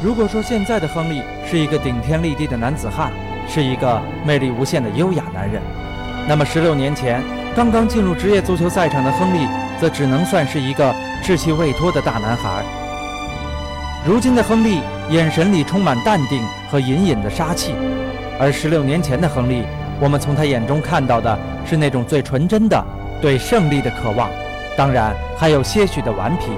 如果说现在的亨利是一个顶天立地的男子汉，是一个魅力无限的优雅男人，那么十六年前刚刚进入职业足球赛场的亨利，则只能算是一个稚气未脱的大男孩。如今的亨利，眼神里充满淡定和隐隐的杀气，而十六年前的亨利，我们从他眼中看到的是那种最纯真的对胜利的渴望，当然还有些许的顽皮。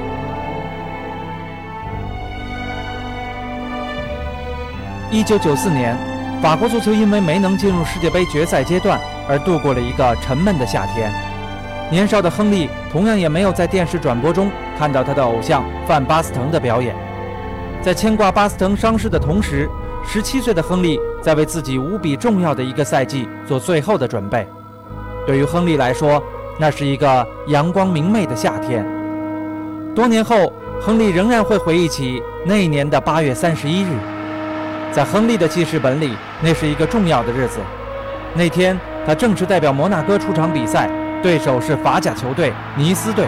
一九九四年，法国足球因为没能进入世界杯决赛阶段而度过了一个沉闷的夏天。年少的亨利同样也没有在电视转播中看到他的偶像范巴斯滕的表演。在牵挂巴斯滕伤势的同时，十七岁的亨利在为自己无比重要的一个赛季做最后的准备。对于亨利来说，那是一个阳光明媚的夏天。多年后，亨利仍然会回忆起那一年的八月三十一日。在亨利的记事本里，那是一个重要的日子。那天，他正式代表摩纳哥出场比赛，对手是法甲球队尼斯队。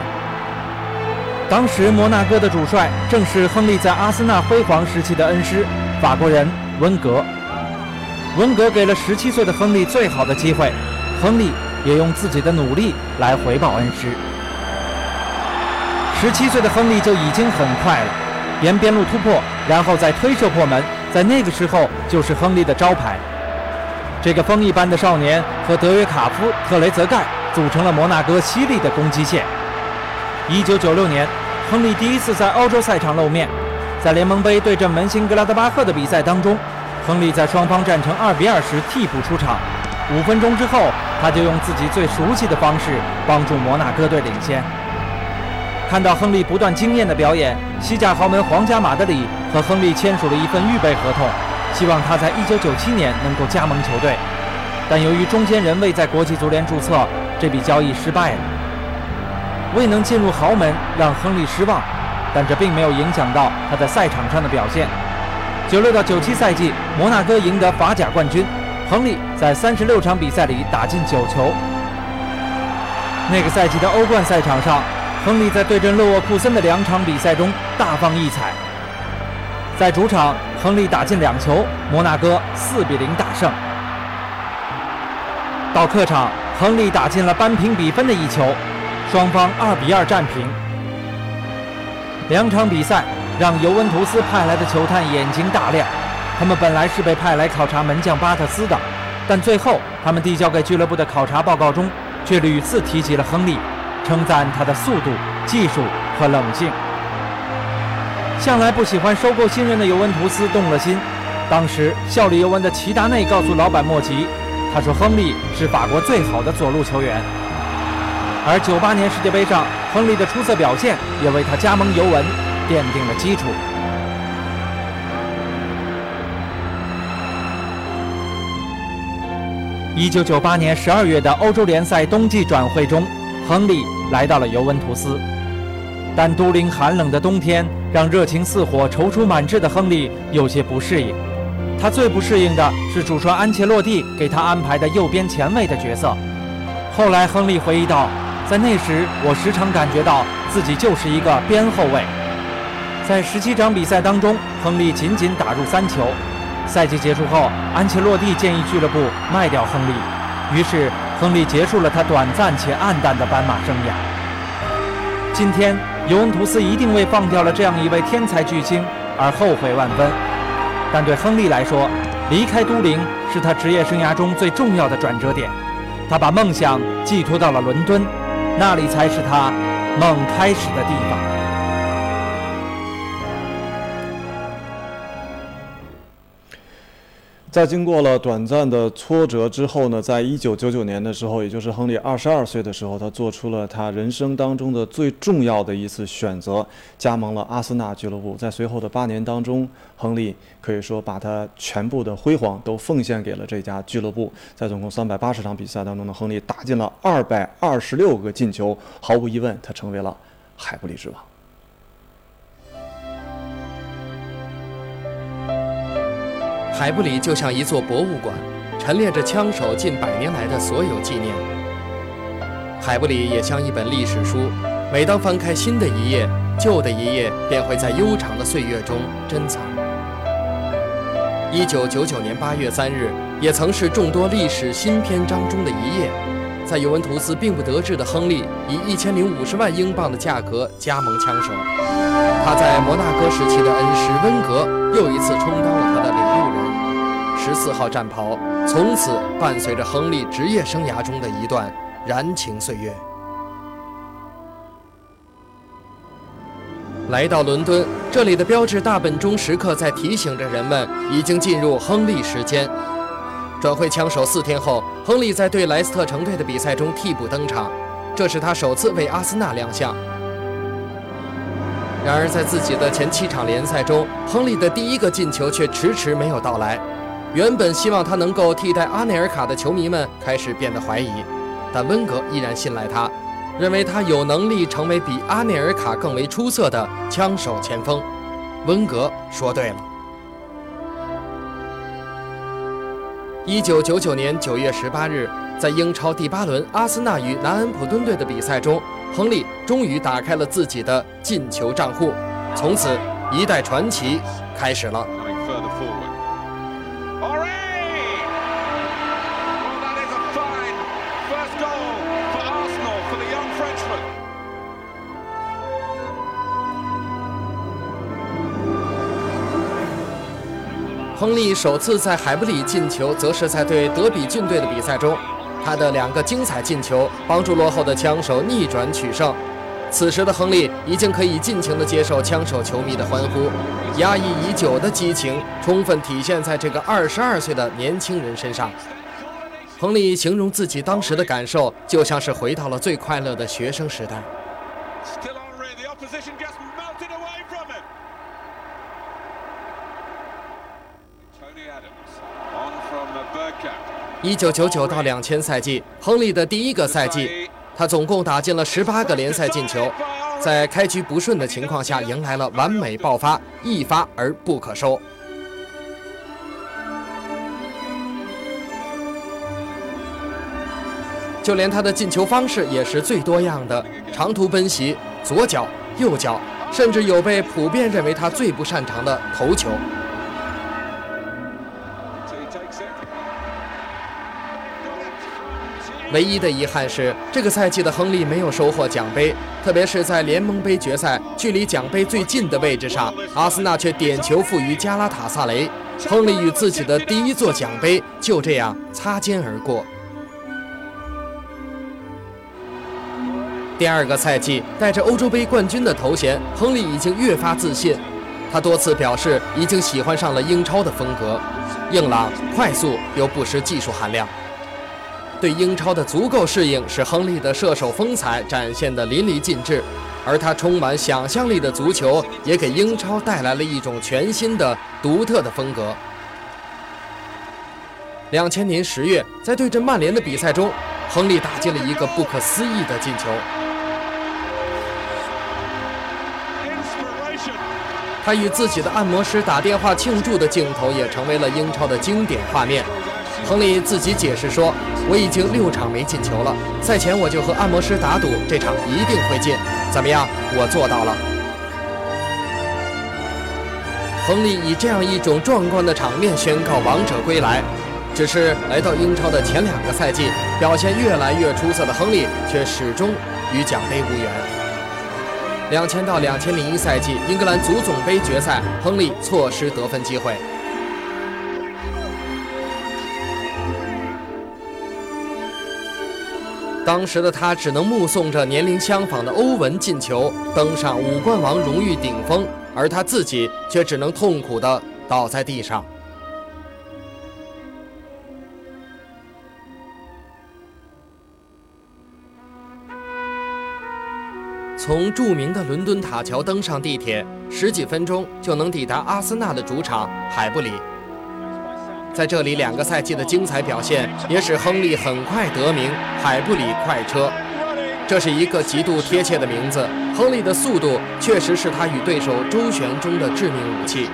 当时，摩纳哥的主帅正是亨利在阿森纳辉煌时期的恩师，法国人温格。温格给了17岁的亨利最好的机会，亨利也用自己的努力来回报恩师。17岁的亨利就已经很快了，沿边路突破，然后再推射破门。在那个时候，就是亨利的招牌。这个风一般的少年和德约卡夫、特雷泽盖组成了摩纳哥犀利的攻击线。1996年，亨利第一次在欧洲赛场露面，在联盟杯对阵门兴格拉德巴赫的比赛当中，亨利在双方战成2比2时替补出场。五分钟之后，他就用自己最熟悉的方式帮助摩纳哥队领先。看到亨利不断惊艳的表演，西甲豪门皇家马德里和亨利签署了一份预备合同，希望他在1997年能够加盟球队。但由于中间人未在国际足联注册，这笔交易失败了。未能进入豪门让亨利失望，但这并没有影响到他在赛场上的表现。96到97赛季，摩纳哥赢得法甲冠军，亨利在36场比赛里打进9球。那个赛季的欧冠赛场上。亨利在对阵勒沃库森的两场比赛中大放异彩。在主场，亨利打进两球，摩纳哥四比零大胜。到客场，亨利打进了扳平比分的一球，双方二比二战平。两场比赛让尤文图斯派来的球探眼睛大亮，他们本来是被派来考察门将巴特斯的，但最后他们递交给俱乐部的考察报告中却屡次提及了亨利。称赞他的速度、技术和冷静。向来不喜欢收购新人的尤文图斯动了心。当时效力尤文的齐达内告诉老板莫吉，他说亨利是法国最好的左路球员。而九八年世界杯上，亨利的出色表现也为他加盟尤文奠定了基础。一九九八年十二月的欧洲联赛冬季转会中。亨利来到了尤文图斯，但都灵寒冷的冬天让热情似火、踌躇满志的亨利有些不适应。他最不适应的是主帅安切洛蒂给他安排的右边前卫的角色。后来，亨利回忆道：“在那时，我时常感觉到自己就是一个边后卫。”在十七场比赛当中，亨利仅仅打入三球。赛季结束后，安切洛蒂建议俱乐部卖掉亨利，于是。亨利结束了他短暂且黯淡的斑马生涯。今天，尤文图斯一定为放掉了这样一位天才巨星而后悔万分。但对亨利来说，离开都灵是他职业生涯中最重要的转折点。他把梦想寄托到了伦敦，那里才是他梦开始的地方。在经过了短暂的挫折之后呢，在一九九九年的时候，也就是亨利二十二岁的时候，他做出了他人生当中的最重要的一次选择，加盟了阿森纳俱乐部。在随后的八年当中，亨利可以说把他全部的辉煌都奉献给了这家俱乐部。在总共三百八十场比赛当中呢，亨利打进了二百二十六个进球，毫无疑问，他成为了海布里之王。海布里就像一座博物馆，陈列着枪手近百年来的所有纪念。海布里也像一本历史书，每当翻开新的一页，旧的一页便会在悠长的岁月中珍藏。一九九九年八月三日，也曾是众多历史新篇章中的一页。在尤文图斯并不得志的亨利，以一千零五十万英镑的价格加盟枪手。他在摩纳哥时期的恩师温格又一次充当了他的。十四号战袍从此伴随着亨利职业生涯中的一段燃情岁月。来到伦敦，这里的标志大本钟时刻在提醒着人们，已经进入亨利时间。转会枪手四天后，亨利在对莱斯特城队的比赛中替补登场，这是他首次为阿森纳亮相。然而，在自己的前七场联赛中，亨利的第一个进球却迟迟没有到来。原本希望他能够替代阿内尔卡的球迷们开始变得怀疑，但温格依然信赖他。认为他有能力成为比阿内尔卡更为出色的枪手前锋，温格说对了。一九九九年九月十八日，在英超第八轮阿森纳与南安普敦队的比赛中，亨利终于打开了自己的进球账户，从此一代传奇开始了。亨利首次在海布里进球，则是在对德比郡队的比赛中，他的两个精彩进球帮助落后的枪手逆转取胜。此时的亨利已经可以尽情地接受枪手球迷的欢呼，压抑已久的激情充分体现在这个二十二岁的年轻人身上。亨利形容自己当时的感受，就像是回到了最快乐的学生时代。一九九九到两千赛季，亨利的第一个赛季，他总共打进了十八个联赛进球，在开局不顺的情况下，迎来了完美爆发，一发而不可收。就连他的进球方式也是最多样的，长途奔袭，左脚、右脚，甚至有被普遍认为他最不擅长的头球。唯一的遗憾是，这个赛季的亨利没有收获奖杯，特别是在联盟杯决赛距离奖杯最近的位置上，阿森纳却点球负于加拉塔萨雷，亨利与自己的第一座奖杯就这样擦肩而过。第二个赛季，带着欧洲杯冠军的头衔，亨利已经越发自信，他多次表示已经喜欢上了英超的风格，硬朗、快速又不失技术含量。对英超的足够适应，使亨利的射手风采展现得淋漓尽致，而他充满想象力的足球也给英超带来了一种全新的、独特的风格。两千年十月，在对阵曼联的比赛中，亨利打进了一个不可思议的进球。他与自己的按摩师打电话庆祝的镜头也成为了英超的经典画面。亨利自己解释说：“我已经六场没进球了，赛前我就和按摩师打赌，这场一定会进。怎么样？我做到了。”亨利以这样一种壮观的场面宣告王者归来。只是来到英超的前两个赛季，表现越来越出色的亨利却始终与奖杯无缘。两千到两千零一赛季英格兰足总杯决赛，亨利错失得分机会。当时的他只能目送着年龄相仿的欧文进球，登上五冠王荣誉顶峰，而他自己却只能痛苦地倒在地上。从著名的伦敦塔桥登上地铁，十几分钟就能抵达阿森纳的主场海布里。在这里，两个赛季的精彩表现也使亨利很快得名“海布里快车”，这是一个极度贴切的名字。亨利的速度确实是他与对手周旋中的致命武器，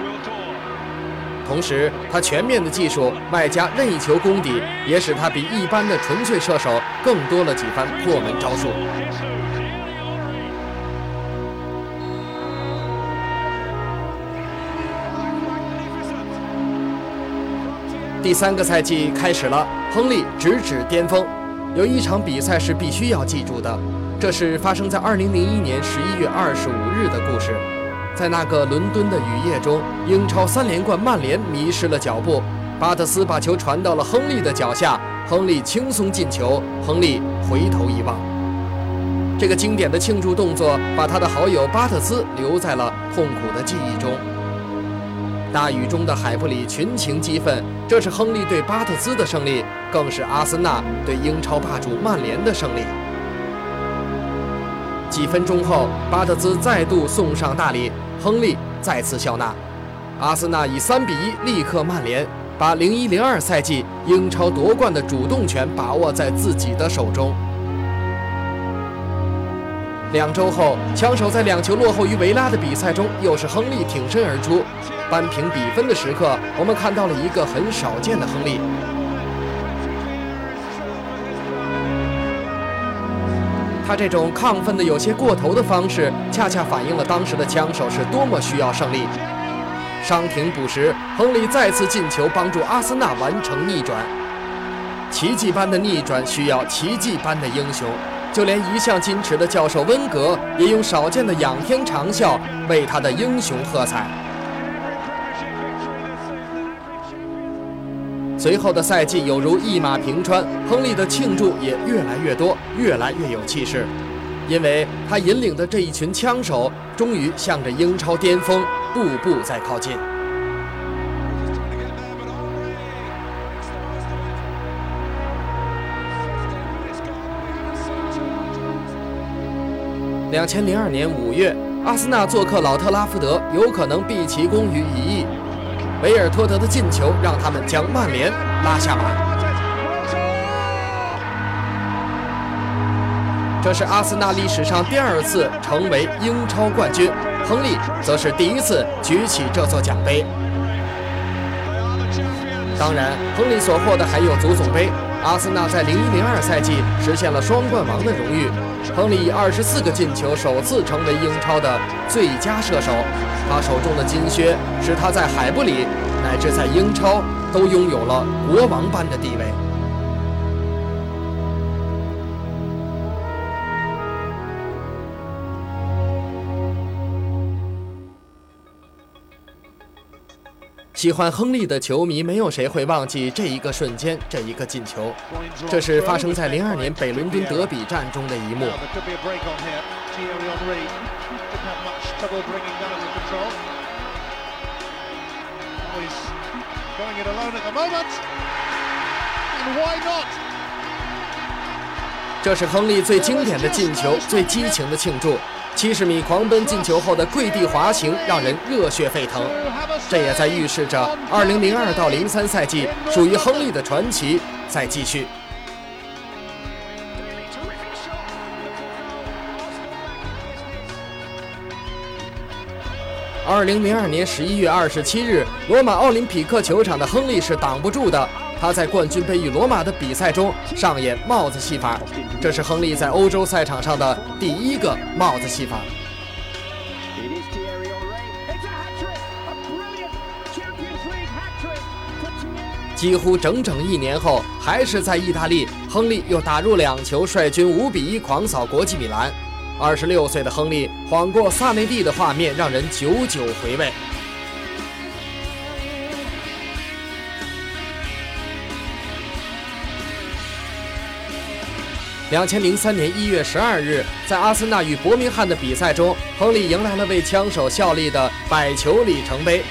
同时他全面的技术外加任意球功底，也使他比一般的纯粹射手更多了几番破门招数。第三个赛季开始了，亨利直指巅峰。有一场比赛是必须要记住的，这是发生在2001年11月25日的故事。在那个伦敦的雨夜中，英超三连冠曼联迷失了脚步，巴特斯把球传到了亨利的脚下，亨利轻松进球。亨利回头一望，这个经典的庆祝动作把他的好友巴特斯留在了痛苦的记忆中。大雨中的海布里群情激愤，这是亨利对巴特兹的胜利，更是阿森纳对英超霸主曼联的胜利。几分钟后，巴特兹再度送上大礼。亨利再次笑纳，阿森纳以三比一力克曼联，把零一零二赛季英超夺冠的主动权把握在自己的手中。两周后，枪手在两球落后于维拉的比赛中，又是亨利挺身而出，扳平比分的时刻，我们看到了一个很少见的亨利。他这种亢奋的有些过头的方式，恰恰反映了当时的枪手是多么需要胜利。伤停补时，亨利再次进球，帮助阿森纳完成逆转。奇迹般的逆转需要奇迹般的英雄，就连一向矜持的教授温格也用少见的仰天长啸为他的英雄喝彩。随后的赛季有如一马平川，亨利的庆祝也越来越多，越来越有气势，因为他引领的这一群枪手终于向着英超巅峰步步在靠近。两千零二年五月，阿森纳做客老特拉福德，有可能毕其功于一役。维尔托德的进球让他们将曼联拉下马。这是阿森纳历史上第二次成为英超冠军，亨利则是第一次举起这座奖杯。当然，亨利所获的还有足总杯。阿森纳在01-02赛季实现了双冠王的荣誉。亨利以二十四个进球，首次成为英超的最佳射手。他手中的金靴，使他在海布里乃至在英超都拥有了国王般的地位。喜欢亨利的球迷，没有谁会忘记这一个瞬间，这一个进球。这是发生在零二年北伦敦德比战中的一幕。这是亨利最经典的进球，最激情的庆祝。七十米狂奔进球后的跪地滑行，让人热血沸腾。这也在预示着2002到03赛季属于亨利的传奇在继续。二零零二年十一月二十七日，罗马奥林匹克球场的亨利是挡不住的。他在冠军杯与罗马的比赛中上演帽子戏法，这是亨利在欧洲赛场上的第一个帽子戏法。几乎整整一年后，还是在意大利，亨利又打入两球，率军五比一狂扫国际米兰。二十六岁的亨利晃过萨内蒂的画面，让人久久回味。两千零三年一月十二日，在阿森纳与伯明翰的比赛中，亨利迎来了为枪手效力的百球里程碑。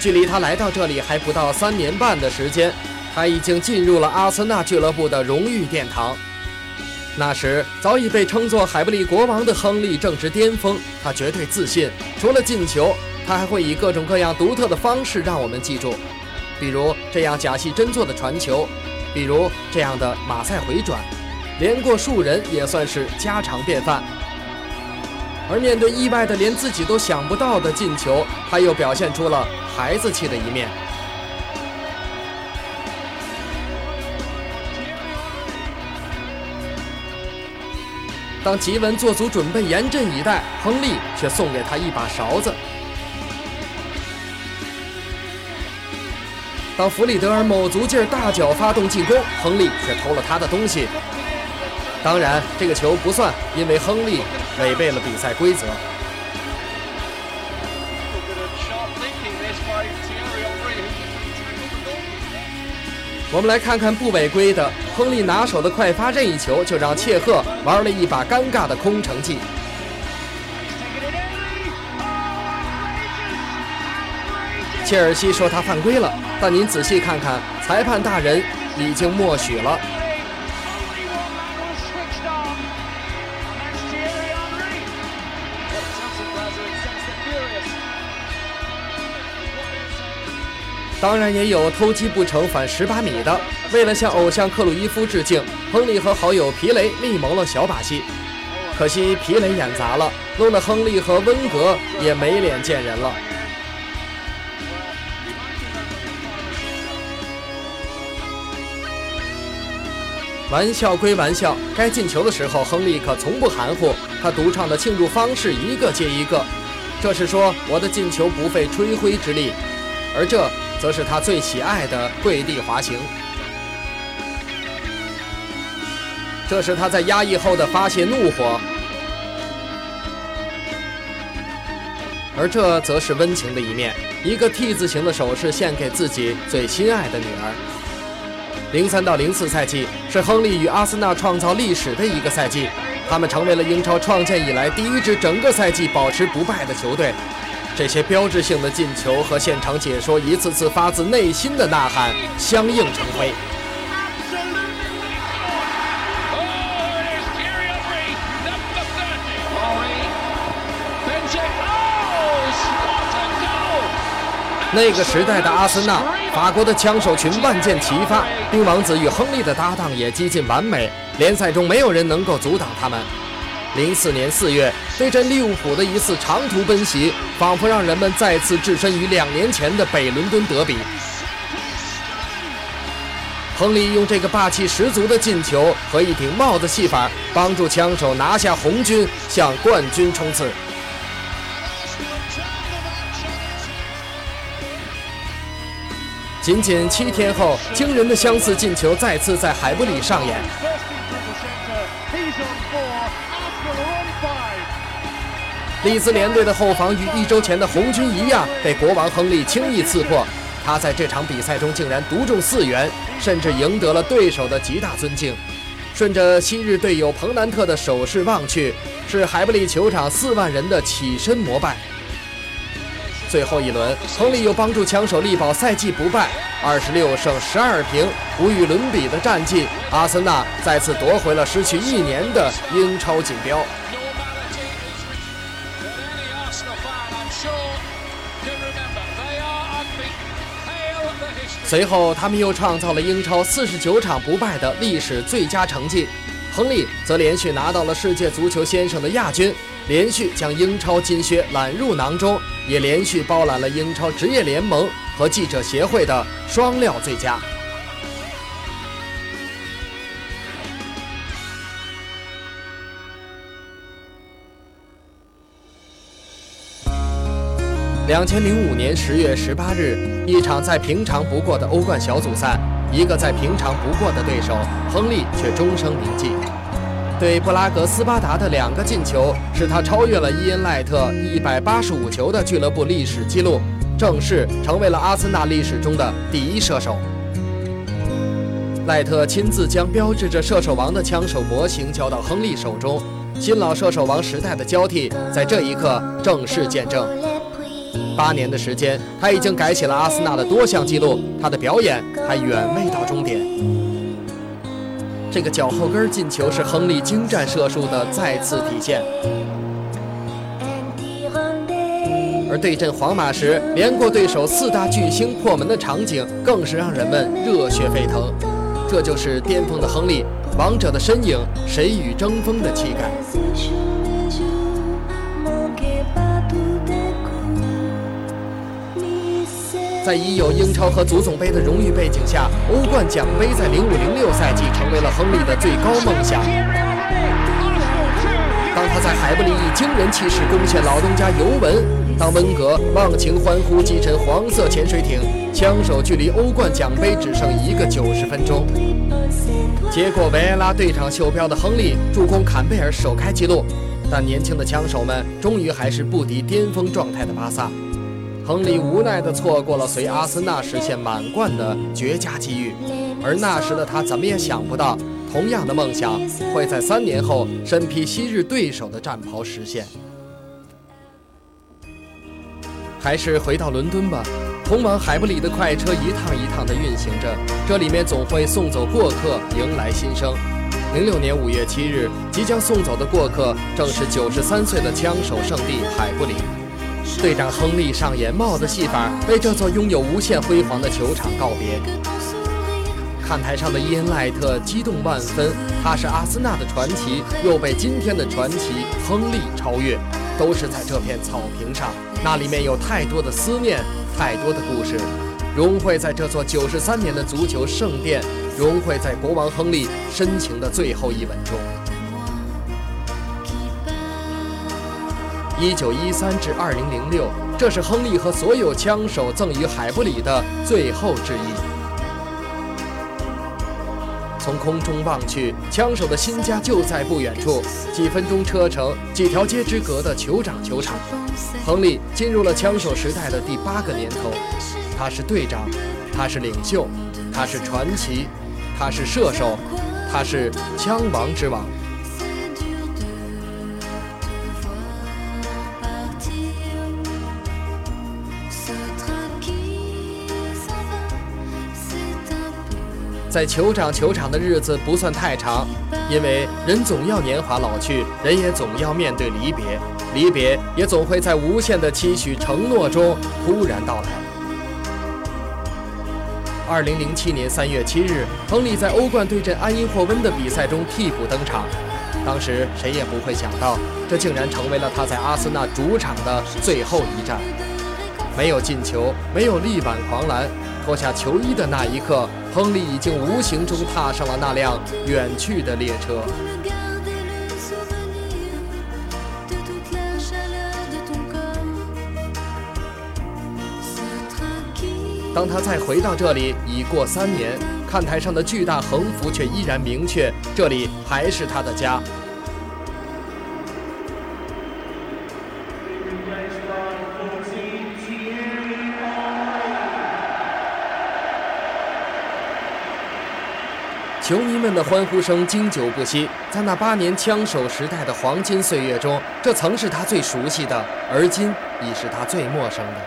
距离他来到这里还不到三年半的时间，他已经进入了阿森纳俱乐部的荣誉殿堂。那时早已被称作海布里国王的亨利正值巅峰，他绝对自信。除了进球，他还会以各种各样独特的方式让我们记住，比如这样假戏真做的传球，比如这样的马赛回转，连过数人也算是家常便饭。而面对意外的连自己都想不到的进球，他又表现出了孩子气的一面。当吉文做足准备，严阵以待，亨利却送给他一把勺子。当弗里德尔卯足劲儿大脚发动进攻，亨利却偷了他的东西。当然，这个球不算，因为亨利违背了比赛规则。我们来看看不违规的，亨利拿手的快发任意球，就让切赫玩了一把尴尬的空城计。切尔西说他犯规了，但您仔细看看，裁判大人已经默许了。当然也有偷鸡不成反蚀把米的。为了向偶像克鲁伊夫致敬，亨利和好友皮雷密谋了小把戏。可惜皮雷演砸了，弄得亨利和温格也没脸见人了。玩笑归玩笑，该进球的时候，亨利可从不含糊。他独唱的庆祝方式一个接一个，这是说我的进球不费吹灰之力，而这。则是他最喜爱的跪地滑行，这是他在压抑后的发泄怒火，而这则是温情的一面，一个 T 字形的手势献给自己最心爱的女儿。零三到零四赛季是亨利与阿森纳创造历史的一个赛季，他们成为了英超创建以来第一支整个赛季保持不败的球队。这些标志性的进球和现场解说，一次次发自内心的呐喊，相映成辉。那个时代的阿森纳，法国的枪手群万箭齐发，丁王子与亨利的搭档也几近完美，联赛中没有人能够阻挡他们。零四年四月，对阵利物浦的一次长途奔袭，仿佛让人们再次置身于两年前的北伦敦德比。亨利用这个霸气十足的进球和一顶帽子戏法，帮助枪手拿下红军，向冠军冲刺。仅仅七天后，惊人的相似进球再次在海布里上演。利兹联队的后防与一周前的红军一样，被国王亨利轻易刺破。他在这场比赛中竟然独中四元，甚至赢得了对手的极大尊敬。顺着昔日队友彭南特的手势望去，是海布里球场四万人的起身膜拜。最后一轮，亨利又帮助枪手力保赛季不败，二十六胜十二平，无与伦比的战绩。阿森纳再次夺回了失去一年的英超锦标。随后，他们又创造了英超四十九场不败的历史最佳成绩。亨利则连续拿到了世界足球先生的亚军，连续将英超金靴揽入囊中，也连续包揽了英超职业联盟和记者协会的双料最佳。两千零五年十月十八日，一场再平常不过的欧冠小组赛，一个再平常不过的对手，亨利却终生铭记。对布拉格斯巴达的两个进球，使他超越了伊恩赖特一百八十五球的俱乐部历史纪录，正式成为了阿森纳历史中的第一射手。赖特亲自将标志着射手王的枪手模型交到亨利手中，新老射手王时代的交替在这一刻正式见证。八年的时间，他已经改写了阿森纳的多项纪录，他的表演还远未到终点。这个脚后跟进球是亨利精湛射术的再次体现，而对阵皇马时连过对手四大巨星破门的场景，更是让人们热血沸腾。这就是巅峰的亨利，王者的身影，谁与争锋的气概。在已有英超和足总杯的荣誉背景下，欧冠奖杯在零五零六赛季成为了亨利的最高梦想。当他在海布里以惊人气势攻陷老东家尤文，当温格忘情欢呼击沉黄色潜水艇，枪手距离欧冠奖杯只剩一个九十分钟。接过维埃拉队长袖标的亨利助攻坎贝尔首开纪录，但年轻的枪手们终于还是不敌巅峰状态的巴萨。亨利无奈地错过了随阿森纳实现满贯的绝佳机遇，而那时的他怎么也想不到，同样的梦想会在三年后身披昔日对手的战袍实现。还是回到伦敦吧，通往海布里的快车一趟一趟地运行着，这里面总会送走过客，迎来新生。零六年五月七日，即将送走的过客正是九十三岁的枪手圣地海布里。队长亨利上演帽子戏法，为这座拥有无限辉煌的球场告别。看台上的伊恩·赖特激动万分，他是阿森纳的传奇，又被今天的传奇亨利超越，都是在这片草坪上。那里面有太多的思念，太多的故事，融汇在这座九十三年的足球圣殿，融汇在国王亨利深情的最后一吻中。一九一三至二零零六，这是亨利和所有枪手赠予海布里的最后致意。从空中望去，枪手的新家就在不远处，几分钟车程、几条街之隔的酋长球场。亨利进入了枪手时代的第八个年头，他是队长，他是领袖，他是传奇，他是射手，他是枪王之王。在酋长球场的日子不算太长，因为人总要年华老去，人也总要面对离别，离别也总会在无限的期许承诺中突然到来。二零零七年三月七日，亨利在欧冠对阵安因霍温的比赛中替补登场，当时谁也不会想到，这竟然成为了他在阿森纳主场的最后一战。没有进球，没有力挽狂澜，脱下球衣的那一刻。亨利已经无形中踏上了那辆远去的列车。当他再回到这里，已过三年，看台上的巨大横幅却依然明确：这里还是他的家。球迷们的欢呼声经久不息，在那八年枪手时代的黄金岁月中，这曾是他最熟悉的，而今已是他最陌生的。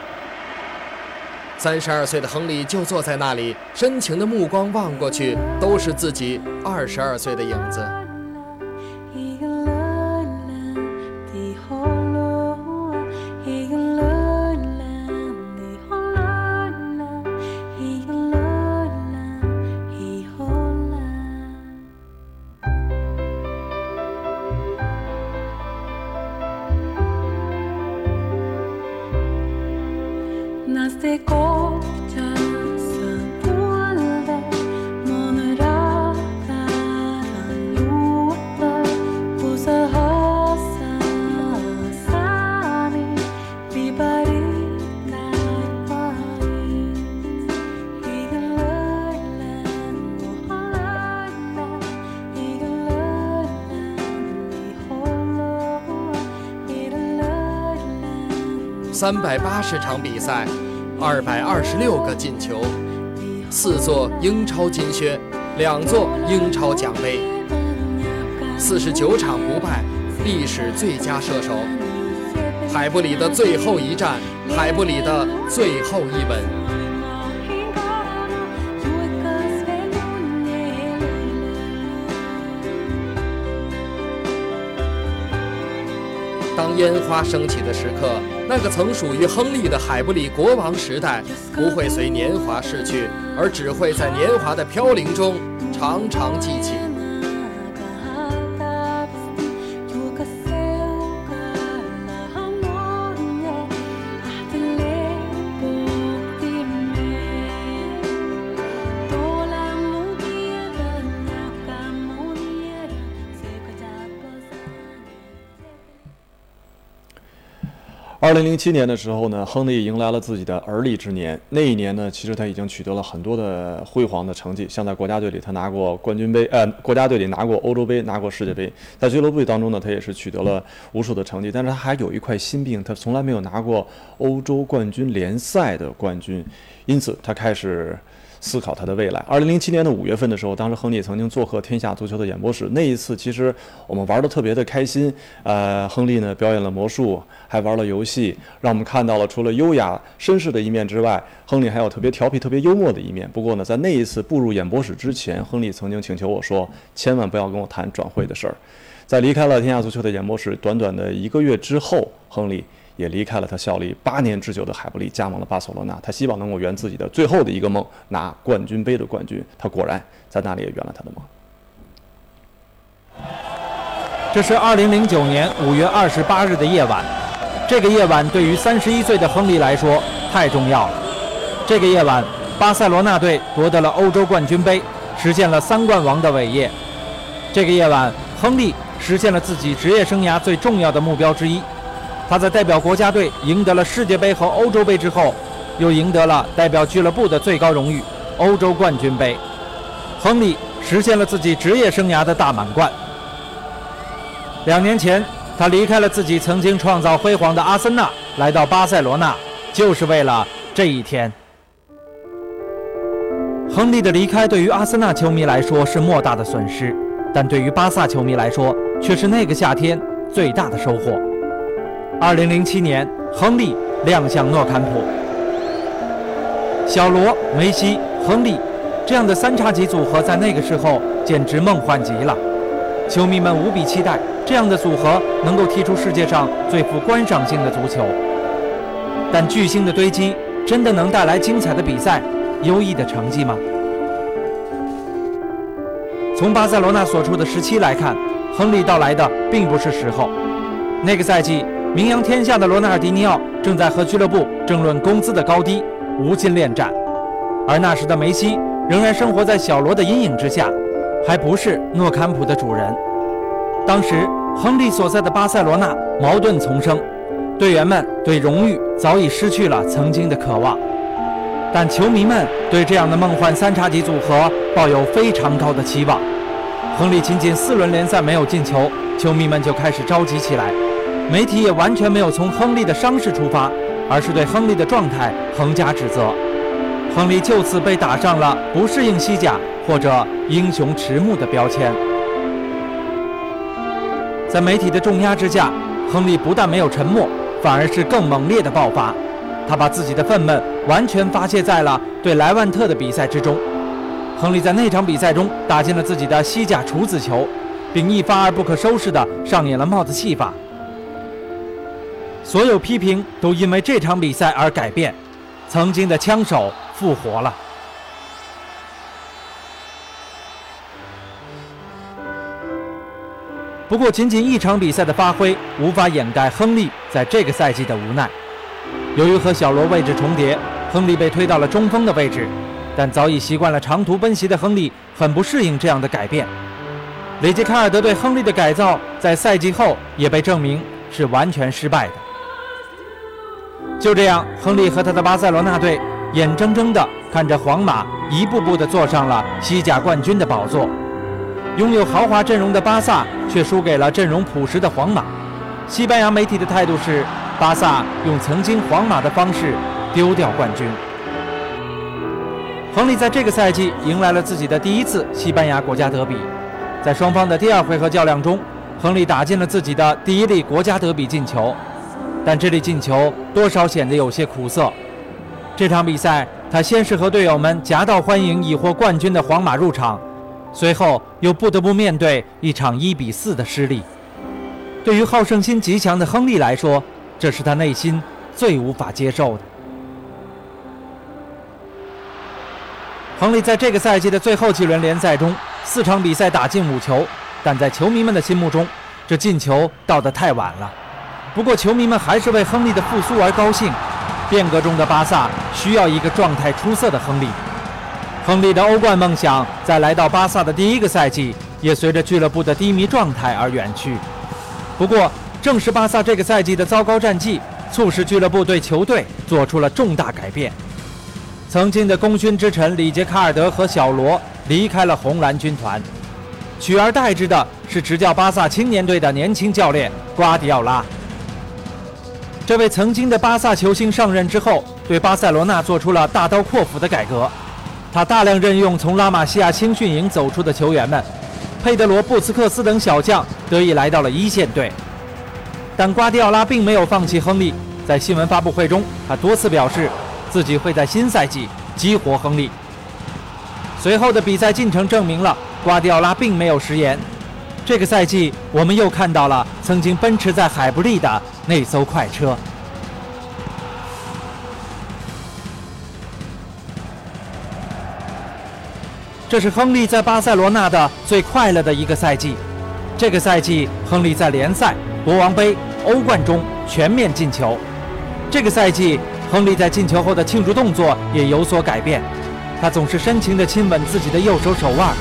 三十二岁的亨利就坐在那里，深情的目光望过去，都是自己二十二岁的影子。三百八十场比赛，二百二十六个进球，四座英超金靴，两座英超奖杯，四十九场不败，历史最佳射手。海布里的最后一战，海布里的最后一吻。烟花升起的时刻，那个曾属于亨利的海布里国王时代，不会随年华逝去，而只会在年华的飘零中长长记起。二零零七年的时候呢，亨利迎来了自己的而立之年。那一年呢，其实他已经取得了很多的辉煌的成绩，像在国家队里，他拿过冠军杯，呃，国家队里拿过欧洲杯，拿过世界杯。在俱乐部当中呢，他也是取得了无数的成绩。但是他还有一块心病，他从来没有拿过欧洲冠军联赛的冠军，因此他开始。思考他的未来。二零零七年的五月份的时候，当时亨利曾经做客天下足球的演播室。那一次，其实我们玩的特别的开心。呃，亨利呢表演了魔术，还玩了游戏，让我们看到了除了优雅绅士的一面之外，亨利还有特别调皮、特别幽默的一面。不过呢，在那一次步入演播室之前，亨利曾经请求我说：“千万不要跟我谈转会的事儿。”在离开了天下足球的演播室短短的一个月之后，亨利。也离开了他效力八年之久的海布利，加盟了巴塞罗那。他希望能够圆自己的最后的一个梦，拿冠军杯的冠军。他果然在那里也圆了他的梦。这是2009年5月28日的夜晚，这个夜晚对于31岁的亨利来说太重要了。这个夜晚，巴塞罗那队夺得了欧洲冠军杯，实现了三冠王的伟业。这个夜晚，亨利实现了自己职业生涯最重要的目标之一。他在代表国家队赢得了世界杯和欧洲杯之后，又赢得了代表俱乐部的最高荣誉——欧洲冠军杯。亨利实现了自己职业生涯的大满贯。两年前，他离开了自己曾经创造辉煌的阿森纳，来到巴塞罗那，就是为了这一天。亨利的离开对于阿森纳球迷来说是莫大的损失，但对于巴萨球迷来说却是那个夏天最大的收获。二零零七年，亨利亮相诺坎普。小罗、梅西、亨利这样的三叉戟组合，在那个时候简直梦幻极了。球迷们无比期待这样的组合能够踢出世界上最富观赏性的足球。但巨星的堆积，真的能带来精彩的比赛、优异的成绩吗？从巴塞罗那所处的时期来看，亨利到来的并不是时候。那个赛季。名扬天下的罗纳尔迪尼奥正在和俱乐部争论工资的高低，无心恋战；而那时的梅西仍然生活在小罗的阴影之下，还不是诺坎普的主人。当时，亨利所在的巴塞罗那矛盾丛生，队员们对荣誉早已失去了曾经的渴望，但球迷们对这样的梦幻三叉戟组合抱有非常高的期望。亨利仅仅四轮联赛没有进球，球迷们就开始着急起来。媒体也完全没有从亨利的伤势出发，而是对亨利的状态横加指责。亨利就此被打上了不适应西甲或者英雄迟暮的标签。在媒体的重压之下，亨利不但没有沉默，反而是更猛烈的爆发。他把自己的愤懑完全发泄在了对莱万特的比赛之中。亨利在那场比赛中打进了自己的西甲处子球，并一发而不可收拾地上演了帽子戏法。所有批评都因为这场比赛而改变，曾经的枪手复活了。不过，仅仅一场比赛的发挥无法掩盖亨利在这个赛季的无奈。由于和小罗位置重叠，亨利被推到了中锋的位置，但早已习惯了长途奔袭的亨利很不适应这样的改变。雷吉卡尔德对亨利的改造在赛季后也被证明是完全失败的。就这样，亨利和他的巴塞罗那队眼睁睁地看着皇马一步步地坐上了西甲冠军的宝座。拥有豪华阵容的巴萨却输给了阵容朴实的皇马。西班牙媒体的态度是：巴萨用曾经皇马的方式丢掉冠军。亨利在这个赛季迎来了自己的第一次西班牙国家德比，在双方的第二回合较量中，亨利打进了自己的第一粒国家德比进球。但这粒进球多少显得有些苦涩。这场比赛，他先是和队友们夹道欢迎已获冠军的皇马入场，随后又不得不面对一场一比四的失利。对于好胜心极强的亨利来说，这是他内心最无法接受的。亨利在这个赛季的最后几轮联赛中，四场比赛打进五球，但在球迷们的心目中，这进球到得太晚了。不过，球迷们还是为亨利的复苏而高兴。变革中的巴萨需要一个状态出色的亨利。亨利的欧冠梦想在来到巴萨的第一个赛季，也随着俱乐部的低迷状态而远去。不过，正是巴萨这个赛季的糟糕战绩，促使俱乐部对球队做出了重大改变。曾经的功勋之臣里杰卡尔德和小罗离开了红蓝军团，取而代之的是执教巴萨青年队的年轻教练瓜迪奥拉。这位曾经的巴萨球星上任之后，对巴塞罗那做出了大刀阔斧的改革。他大量任用从拉玛西亚青训营走出的球员们，佩德罗、布斯克斯等小将得以来到了一线队。但瓜迪奥拉并没有放弃亨利，在新闻发布会中，他多次表示。自己会在新赛季激活亨利。随后的比赛进程证明了瓜迪奥拉并没有食言。这个赛季，我们又看到了曾经奔驰在海布利的那艘快车。这是亨利在巴塞罗那的最快乐的一个赛季。这个赛季，亨利在联赛、国王杯、欧冠中全面进球。这个赛季。亨利在进球后的庆祝动作也有所改变，他总是深情地亲吻自己的右手手腕，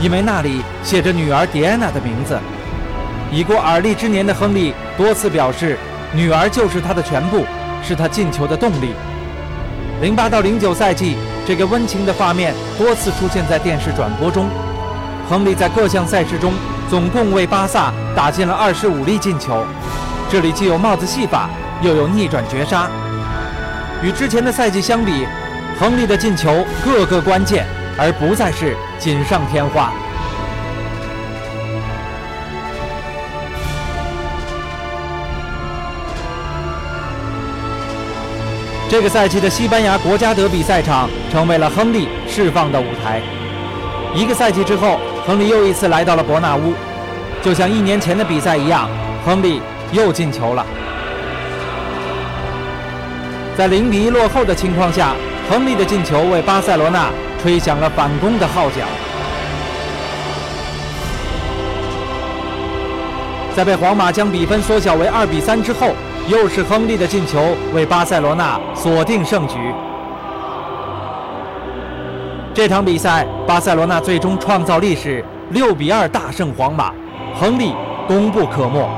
因为那里写着女儿迪安娜的名字。已过而立之年的亨利多次表示，女儿就是他的全部，是他进球的动力。零八到零九赛季，这个温情的画面多次出现在电视转播中。亨利在各项赛事中总共为巴萨打进了二十五粒进球，这里既有帽子戏法，又有逆转绝杀。与之前的赛季相比，亨利的进球个个关键，而不再是锦上添花。这个赛季的西班牙国家德比赛场成为了亨利释放的舞台。一个赛季之后，亨利又一次来到了伯纳乌，就像一年前的比赛一样，亨利又进球了。在零比一落后的情况下，亨利的进球为巴塞罗那吹响了反攻的号角。在被皇马将比分缩小为二比三之后，又是亨利的进球为巴塞罗那锁定胜局。这场比赛，巴塞罗那最终创造历史，六比二大胜皇马，亨利功不可没。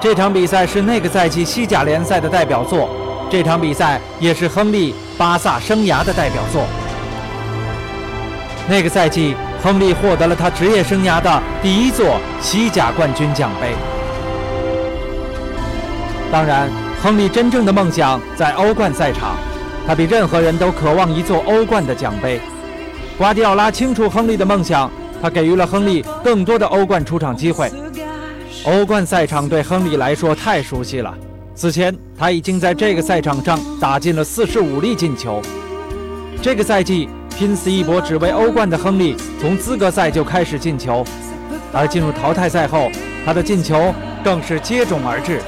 这场比赛是那个赛季西甲联赛的代表作。这场比赛也是亨利巴萨生涯的代表作。那个赛季，亨利获得了他职业生涯的第一座西甲冠军奖杯。当然，亨利真正的梦想在欧冠赛场，他比任何人都渴望一座欧冠的奖杯。瓜迪奥拉清楚亨利的梦想，他给予了亨利更多的欧冠出场机会。欧冠赛场对亨利来说太熟悉了。此前，他已经在这个赛场上打进了四十五粒进球。这个赛季拼死一搏只为欧冠的亨利，从资格赛就开始进球，而进入淘汰赛后，他的进球更是接踵而至。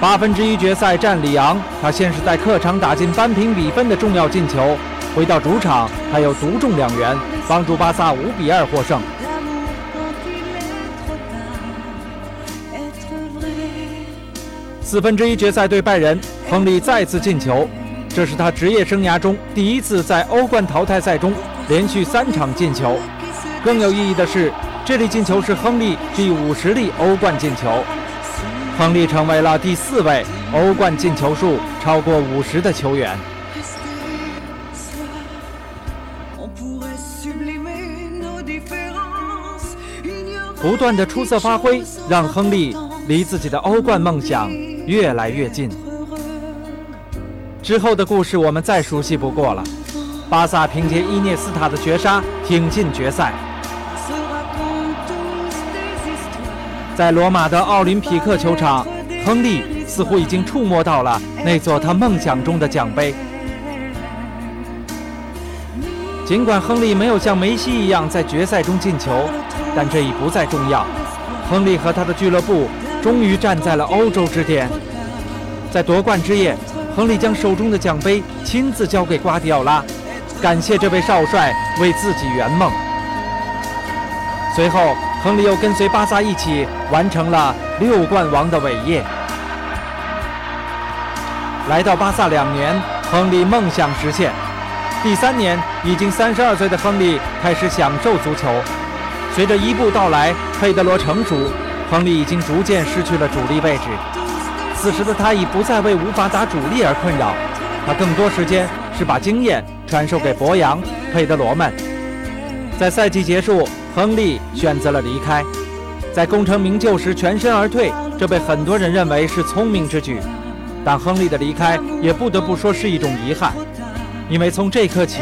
八分之一决赛战里昂，他先是在客场打进扳平比分的重要进球，回到主场他又独中两元，帮助巴萨五比二获胜。四分之一决赛对拜仁，亨利再次进球，这是他职业生涯中第一次在欧冠淘汰赛中连续三场进球。更有意义的是，这粒进球是亨利第五十粒欧冠进球，亨利成为了第四位欧冠进球数超过五十的球员。不断的出色发挥，让亨利离自己的欧冠梦想。越来越近。之后的故事我们再熟悉不过了。巴萨凭借伊涅斯塔的绝杀挺进决赛。在罗马的奥林匹克球场，亨利似乎已经触摸到了那座他梦想中的奖杯。尽管亨利没有像梅西一样在决赛中进球，但这已不再重要。亨利和他的俱乐部。终于站在了欧洲之巅，在夺冠之夜，亨利将手中的奖杯亲自交给瓜迪奥拉，感谢这位少帅为自己圆梦。随后，亨利又跟随巴萨一起完成了六冠王的伟业。来到巴萨两年，亨利梦想实现。第三年，已经三十二岁的亨利开始享受足球。随着一步到来，佩德罗成熟。亨利已经逐渐失去了主力位置，此时的他已不再为无法打主力而困扰，他更多时间是把经验传授给博扬、佩德罗们。在赛季结束，亨利选择了离开，在功成名就时全身而退，这被很多人认为是聪明之举。但亨利的离开也不得不说是一种遗憾，因为从这刻起，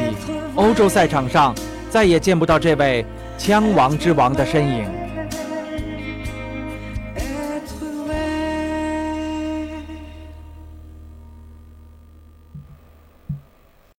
欧洲赛场上再也见不到这位枪王之王的身影。